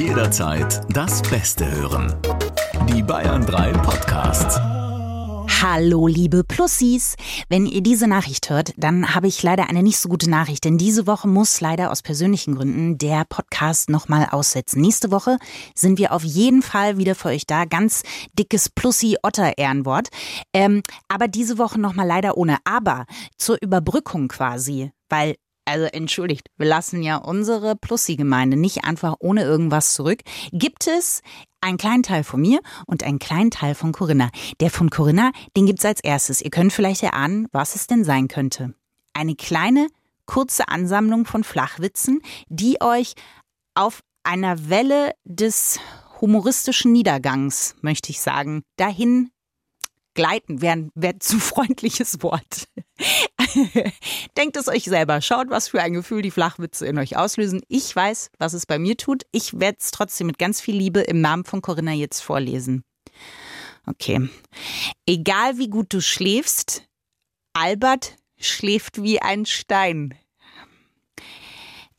Jederzeit das Beste hören. Die Bayern 3 Podcasts. Hallo, liebe Plussis. Wenn ihr diese Nachricht hört, dann habe ich leider eine nicht so gute Nachricht, denn diese Woche muss leider aus persönlichen Gründen der Podcast nochmal aussetzen. Nächste Woche sind wir auf jeden Fall wieder für euch da. Ganz dickes Plussi-Otter-Ehrenwort. Ähm, aber diese Woche nochmal leider ohne. Aber zur Überbrückung quasi, weil also entschuldigt, wir lassen ja unsere Plussi-Gemeinde nicht einfach ohne irgendwas zurück. Gibt es einen kleinen Teil von mir und einen kleinen Teil von Corinna. Der von Corinna, den gibt's als erstes. Ihr könnt vielleicht erahnen, was es denn sein könnte. Eine kleine, kurze Ansammlung von Flachwitzen, die euch auf einer Welle des humoristischen Niedergangs, möchte ich sagen, dahin gleiten wäre ein zu freundliches Wort. Denkt es euch selber. Schaut, was für ein Gefühl die Flachwitze in euch auslösen. Ich weiß, was es bei mir tut. Ich werde es trotzdem mit ganz viel Liebe im Namen von Corinna jetzt vorlesen. Okay. Egal wie gut du schläfst, Albert schläft wie ein Stein.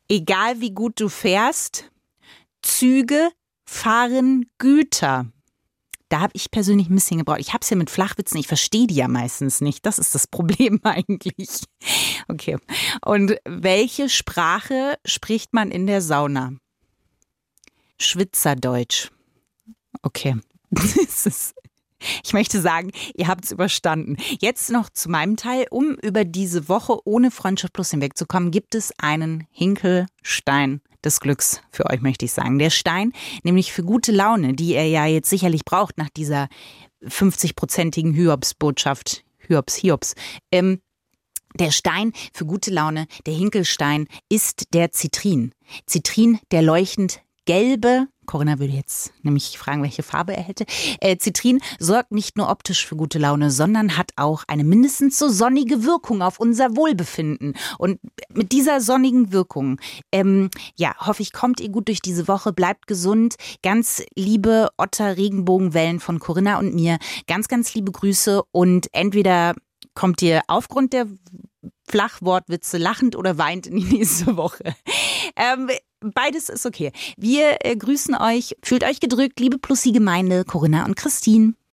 Egal wie gut du fährst, Züge fahren Güter. Da habe ich persönlich ein bisschen gebraucht. Ich habe es ja mit Flachwitzen, ich verstehe die ja meistens nicht. Das ist das Problem eigentlich. Okay. Und welche Sprache spricht man in der Sauna? Schwitzerdeutsch. Okay. ich möchte sagen, ihr habt es überstanden. Jetzt noch zu meinem Teil. Um über diese Woche ohne Freundschaft Plus hinwegzukommen, gibt es einen Hinkelstein des Glücks für euch, möchte ich sagen. Der Stein, nämlich für gute Laune, die er ja jetzt sicherlich braucht nach dieser 50-prozentigen Hyobs-Botschaft. Hyobs, Hiobs. Ähm, der Stein für gute Laune, der Hinkelstein, ist der Zitrin. Zitrin, der leuchtend gelbe, Corinna würde jetzt nämlich fragen, welche Farbe er hätte. Äh, Zitrin sorgt nicht nur optisch für gute Laune, sondern hat auch eine mindestens so sonnige Wirkung auf unser Wohlbefinden. Und mit dieser sonnigen Wirkung, ähm, ja, hoffe ich, kommt ihr gut durch diese Woche, bleibt gesund. Ganz liebe Otter Regenbogenwellen von Corinna und mir. Ganz, ganz liebe Grüße und entweder kommt ihr aufgrund der Flachwortwitze lachend oder weint in die nächste Woche. Ähm, beides ist okay. Wir äh, grüßen euch, fühlt euch gedrückt, liebe Plussi-Gemeinde, Corinna und Christine.